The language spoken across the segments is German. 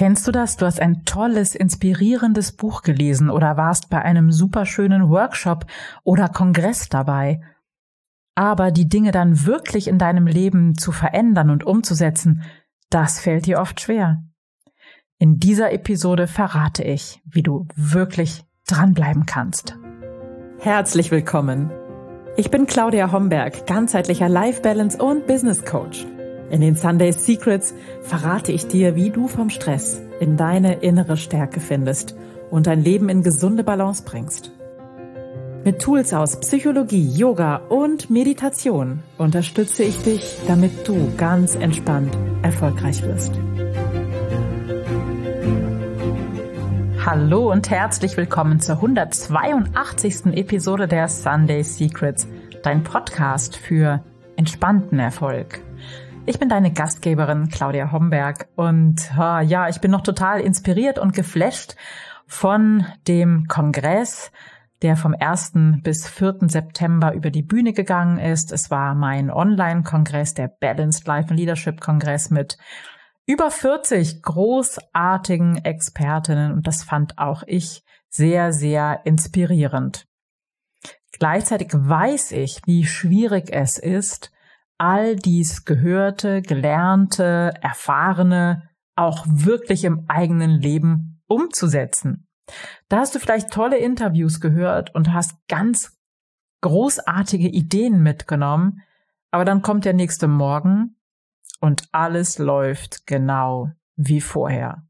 Kennst du das? Du hast ein tolles, inspirierendes Buch gelesen oder warst bei einem superschönen Workshop oder Kongress dabei. Aber die Dinge dann wirklich in deinem Leben zu verändern und umzusetzen, das fällt dir oft schwer. In dieser Episode verrate ich, wie du wirklich dranbleiben kannst. Herzlich willkommen. Ich bin Claudia Homberg, ganzheitlicher Life Balance und Business Coach. In den Sunday Secrets verrate ich dir, wie du vom Stress in deine innere Stärke findest und dein Leben in gesunde Balance bringst. Mit Tools aus Psychologie, Yoga und Meditation unterstütze ich dich, damit du ganz entspannt erfolgreich wirst. Hallo und herzlich willkommen zur 182. Episode der Sunday Secrets, dein Podcast für entspannten Erfolg. Ich bin deine Gastgeberin Claudia Homberg und uh, ja, ich bin noch total inspiriert und geflasht von dem Kongress, der vom 1. bis 4. September über die Bühne gegangen ist. Es war mein Online-Kongress, der Balanced Life and Leadership Kongress mit über 40 großartigen Expertinnen und das fand auch ich sehr, sehr inspirierend. Gleichzeitig weiß ich, wie schwierig es ist, all dies Gehörte, Gelernte, Erfahrene auch wirklich im eigenen Leben umzusetzen. Da hast du vielleicht tolle Interviews gehört und hast ganz großartige Ideen mitgenommen, aber dann kommt der nächste Morgen und alles läuft genau wie vorher.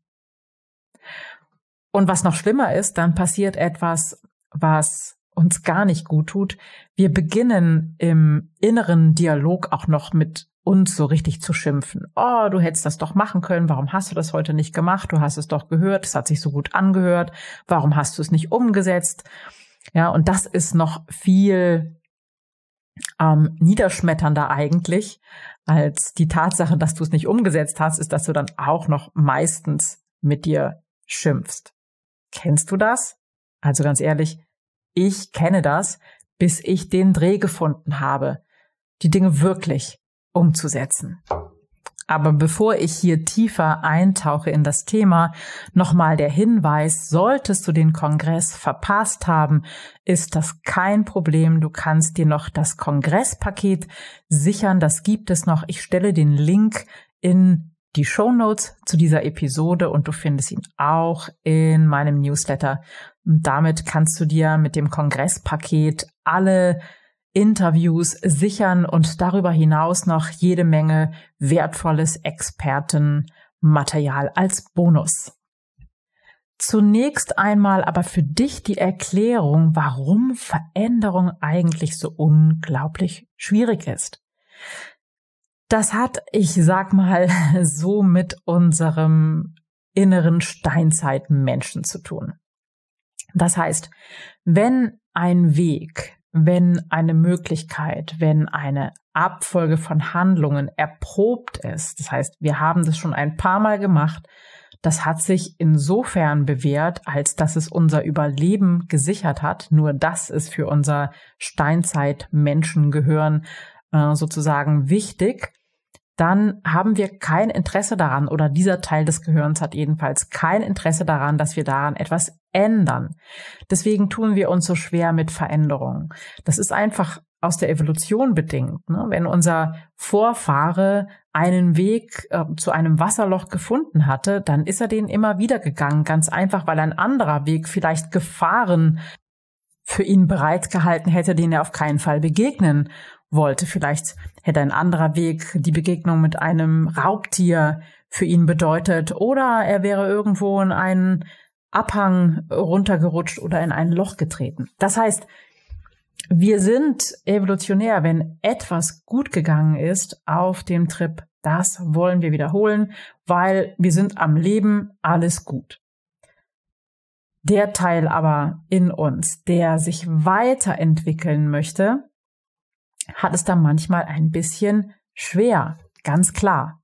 Und was noch schlimmer ist, dann passiert etwas, was uns gar nicht gut tut. Wir beginnen im inneren Dialog auch noch mit uns so richtig zu schimpfen. Oh, du hättest das doch machen können. Warum hast du das heute nicht gemacht? Du hast es doch gehört. Es hat sich so gut angehört. Warum hast du es nicht umgesetzt? Ja, und das ist noch viel ähm, niederschmetternder eigentlich als die Tatsache, dass du es nicht umgesetzt hast, ist, dass du dann auch noch meistens mit dir schimpfst. Kennst du das? Also ganz ehrlich, ich kenne das, bis ich den Dreh gefunden habe, die Dinge wirklich umzusetzen. Aber bevor ich hier tiefer eintauche in das Thema, nochmal der Hinweis, solltest du den Kongress verpasst haben, ist das kein Problem. Du kannst dir noch das Kongresspaket sichern. Das gibt es noch. Ich stelle den Link in die Show Notes zu dieser Episode und du findest ihn auch in meinem Newsletter. Und damit kannst du dir mit dem Kongresspaket alle Interviews sichern und darüber hinaus noch jede Menge wertvolles Expertenmaterial als Bonus. Zunächst einmal aber für dich die Erklärung, warum Veränderung eigentlich so unglaublich schwierig ist. Das hat, ich sag mal, so mit unserem inneren Steinzeitmenschen zu tun. Das heißt, wenn ein Weg, wenn eine Möglichkeit, wenn eine Abfolge von Handlungen erprobt ist, das heißt, wir haben das schon ein paar Mal gemacht, das hat sich insofern bewährt, als dass es unser Überleben gesichert hat. Nur das ist für unser Steinzeit-Menschengehirn äh, sozusagen wichtig dann haben wir kein Interesse daran oder dieser Teil des Gehirns hat jedenfalls kein Interesse daran, dass wir daran etwas ändern. Deswegen tun wir uns so schwer mit Veränderungen. Das ist einfach aus der Evolution bedingt. Ne? Wenn unser Vorfahre einen Weg äh, zu einem Wasserloch gefunden hatte, dann ist er den immer wieder gegangen, ganz einfach, weil ein anderer Weg vielleicht Gefahren für ihn bereitgehalten hätte, den er auf keinen Fall begegnen wollte. Vielleicht hätte ein anderer Weg die Begegnung mit einem Raubtier für ihn bedeutet oder er wäre irgendwo in einen Abhang runtergerutscht oder in ein Loch getreten. Das heißt, wir sind evolutionär, wenn etwas gut gegangen ist auf dem Trip, das wollen wir wiederholen, weil wir sind am Leben alles gut. Der Teil aber in uns, der sich weiterentwickeln möchte, hat es da manchmal ein bisschen schwer, ganz klar.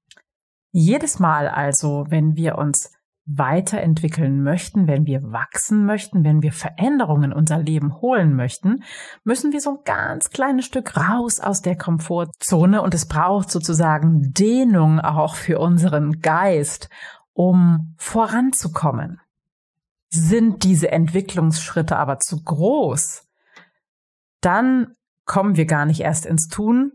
Jedes Mal also, wenn wir uns weiterentwickeln möchten, wenn wir wachsen möchten, wenn wir Veränderungen in unser Leben holen möchten, müssen wir so ein ganz kleines Stück raus aus der Komfortzone und es braucht sozusagen Dehnung auch für unseren Geist, um voranzukommen. Sind diese Entwicklungsschritte aber zu groß, dann kommen wir gar nicht erst ins Tun,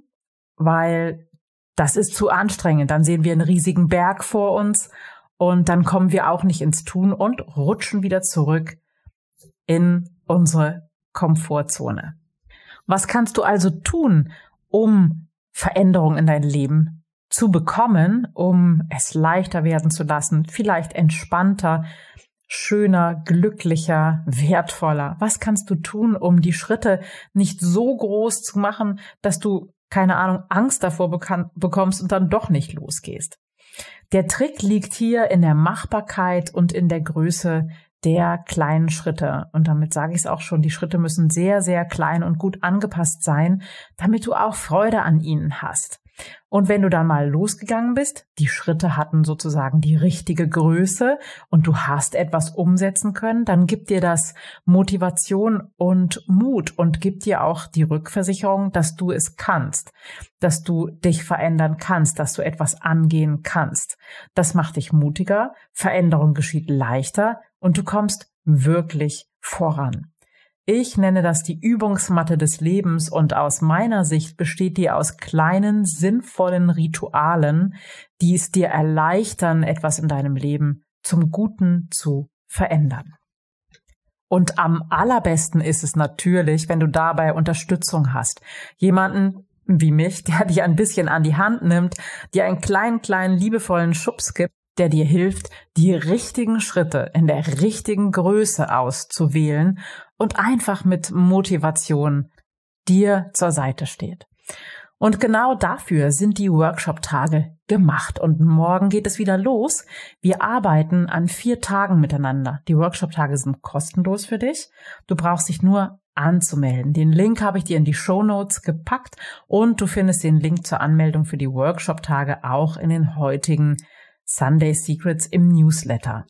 weil das ist zu anstrengend. Dann sehen wir einen riesigen Berg vor uns und dann kommen wir auch nicht ins Tun und rutschen wieder zurück in unsere Komfortzone. Was kannst du also tun, um Veränderung in dein Leben zu bekommen, um es leichter werden zu lassen, vielleicht entspannter, schöner, glücklicher, wertvoller? Was kannst du tun, um die Schritte nicht so groß zu machen, dass du, keine Ahnung, Angst davor bekommst und dann doch nicht losgehst? Der Trick liegt hier in der Machbarkeit und in der Größe der kleinen Schritte. Und damit sage ich es auch schon, die Schritte müssen sehr, sehr klein und gut angepasst sein, damit du auch Freude an ihnen hast. Und wenn du dann mal losgegangen bist, die Schritte hatten sozusagen die richtige Größe und du hast etwas umsetzen können, dann gibt dir das Motivation und Mut und gibt dir auch die Rückversicherung, dass du es kannst, dass du dich verändern kannst, dass du etwas angehen kannst. Das macht dich mutiger, Veränderung geschieht leichter und du kommst wirklich voran. Ich nenne das die Übungsmatte des Lebens und aus meiner Sicht besteht die aus kleinen, sinnvollen Ritualen, die es dir erleichtern, etwas in deinem Leben zum Guten zu verändern. Und am allerbesten ist es natürlich, wenn du dabei Unterstützung hast. Jemanden wie mich, der dir ein bisschen an die Hand nimmt, dir einen kleinen, kleinen, liebevollen Schubs gibt, der dir hilft, die richtigen Schritte in der richtigen Größe auszuwählen und einfach mit Motivation dir zur Seite steht. Und genau dafür sind die Workshop-Tage gemacht. Und morgen geht es wieder los. Wir arbeiten an vier Tagen miteinander. Die Workshop-Tage sind kostenlos für dich. Du brauchst dich nur anzumelden. Den Link habe ich dir in die Show Notes gepackt und du findest den Link zur Anmeldung für die Workshop-Tage auch in den heutigen Sunday Secrets im Newsletter.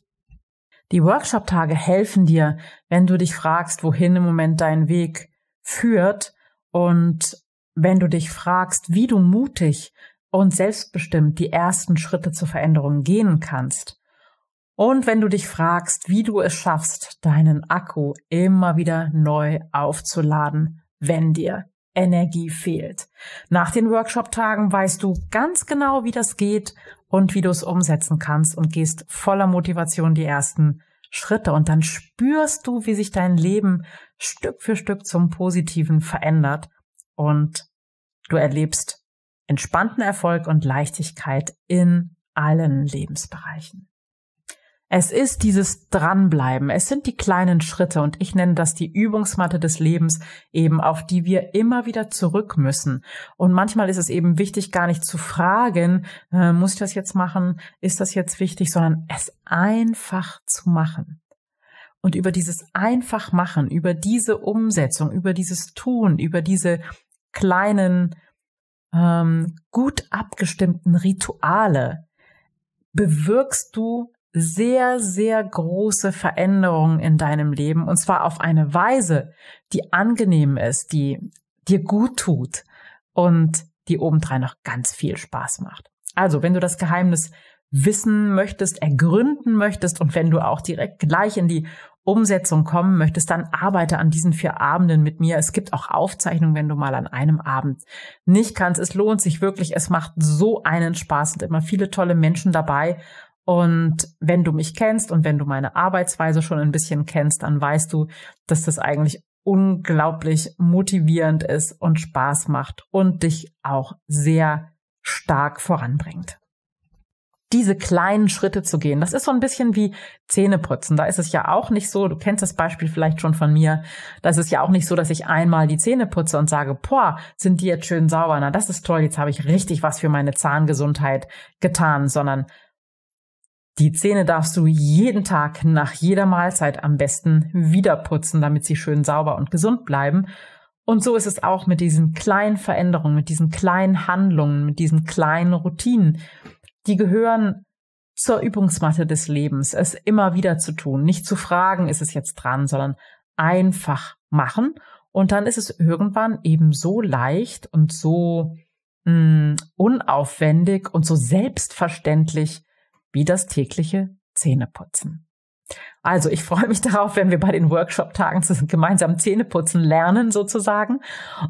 Die Workshop-Tage helfen dir, wenn du dich fragst, wohin im Moment dein Weg führt und wenn du dich fragst, wie du mutig und selbstbestimmt die ersten Schritte zur Veränderung gehen kannst. Und wenn du dich fragst, wie du es schaffst, deinen Akku immer wieder neu aufzuladen, wenn dir Energie fehlt. Nach den Workshop-Tagen weißt du ganz genau, wie das geht und wie du es umsetzen kannst und gehst voller Motivation die ersten Schritte und dann spürst du, wie sich dein Leben Stück für Stück zum Positiven verändert und du erlebst entspannten Erfolg und Leichtigkeit in allen Lebensbereichen. Es ist dieses Dranbleiben. Es sind die kleinen Schritte und ich nenne das die Übungsmatte des Lebens eben, auf die wir immer wieder zurück müssen. Und manchmal ist es eben wichtig, gar nicht zu fragen, äh, muss ich das jetzt machen? Ist das jetzt wichtig? Sondern es einfach zu machen. Und über dieses einfach machen, über diese Umsetzung, über dieses Tun, über diese kleinen, ähm, gut abgestimmten Rituale bewirkst du sehr, sehr große Veränderungen in deinem Leben und zwar auf eine Weise, die angenehm ist, die dir gut tut und die obendrein noch ganz viel Spaß macht. Also, wenn du das Geheimnis wissen möchtest, ergründen möchtest und wenn du auch direkt gleich in die Umsetzung kommen möchtest, dann arbeite an diesen vier Abenden mit mir. Es gibt auch Aufzeichnungen, wenn du mal an einem Abend nicht kannst. Es lohnt sich wirklich. Es macht so einen Spaß und immer viele tolle Menschen dabei. Und wenn du mich kennst und wenn du meine Arbeitsweise schon ein bisschen kennst, dann weißt du, dass das eigentlich unglaublich motivierend ist und Spaß macht und dich auch sehr stark voranbringt. Diese kleinen Schritte zu gehen, das ist so ein bisschen wie Zähneputzen. Da ist es ja auch nicht so, du kennst das Beispiel vielleicht schon von mir, da ist es ja auch nicht so, dass ich einmal die Zähne putze und sage, boah, sind die jetzt schön sauber, na das ist toll, jetzt habe ich richtig was für meine Zahngesundheit getan, sondern die Zähne darfst du jeden Tag nach jeder Mahlzeit am besten wieder putzen, damit sie schön sauber und gesund bleiben. Und so ist es auch mit diesen kleinen Veränderungen, mit diesen kleinen Handlungen, mit diesen kleinen Routinen. Die gehören zur Übungsmatte des Lebens, es immer wieder zu tun, nicht zu fragen, ist es jetzt dran, sondern einfach machen. Und dann ist es irgendwann eben so leicht und so mh, mm, unaufwendig und so selbstverständlich, wie das tägliche Zähneputzen. Also ich freue mich darauf, wenn wir bei den Workshop-Tagen gemeinsam Zähneputzen lernen sozusagen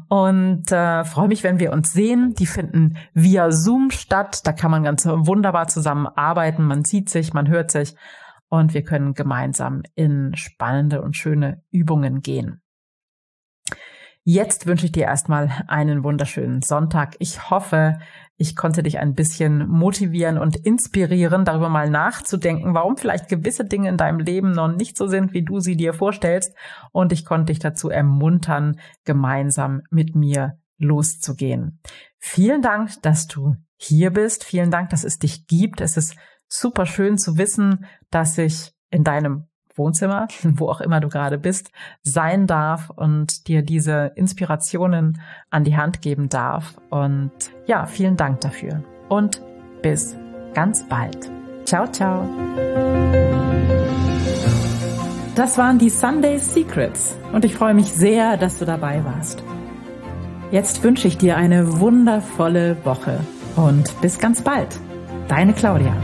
und äh, freue mich, wenn wir uns sehen. Die finden via Zoom statt. Da kann man ganz wunderbar zusammen arbeiten. Man sieht sich, man hört sich und wir können gemeinsam in spannende und schöne Übungen gehen. Jetzt wünsche ich dir erstmal einen wunderschönen Sonntag. Ich hoffe, ich konnte dich ein bisschen motivieren und inspirieren, darüber mal nachzudenken, warum vielleicht gewisse Dinge in deinem Leben noch nicht so sind, wie du sie dir vorstellst. Und ich konnte dich dazu ermuntern, gemeinsam mit mir loszugehen. Vielen Dank, dass du hier bist. Vielen Dank, dass es dich gibt. Es ist super schön zu wissen, dass ich in deinem Wohnzimmer, wo auch immer du gerade bist, sein darf und dir diese Inspirationen an die Hand geben darf. Und ja, vielen Dank dafür. Und bis ganz bald. Ciao, ciao. Das waren die Sunday Secrets und ich freue mich sehr, dass du dabei warst. Jetzt wünsche ich dir eine wundervolle Woche und bis ganz bald. Deine Claudia.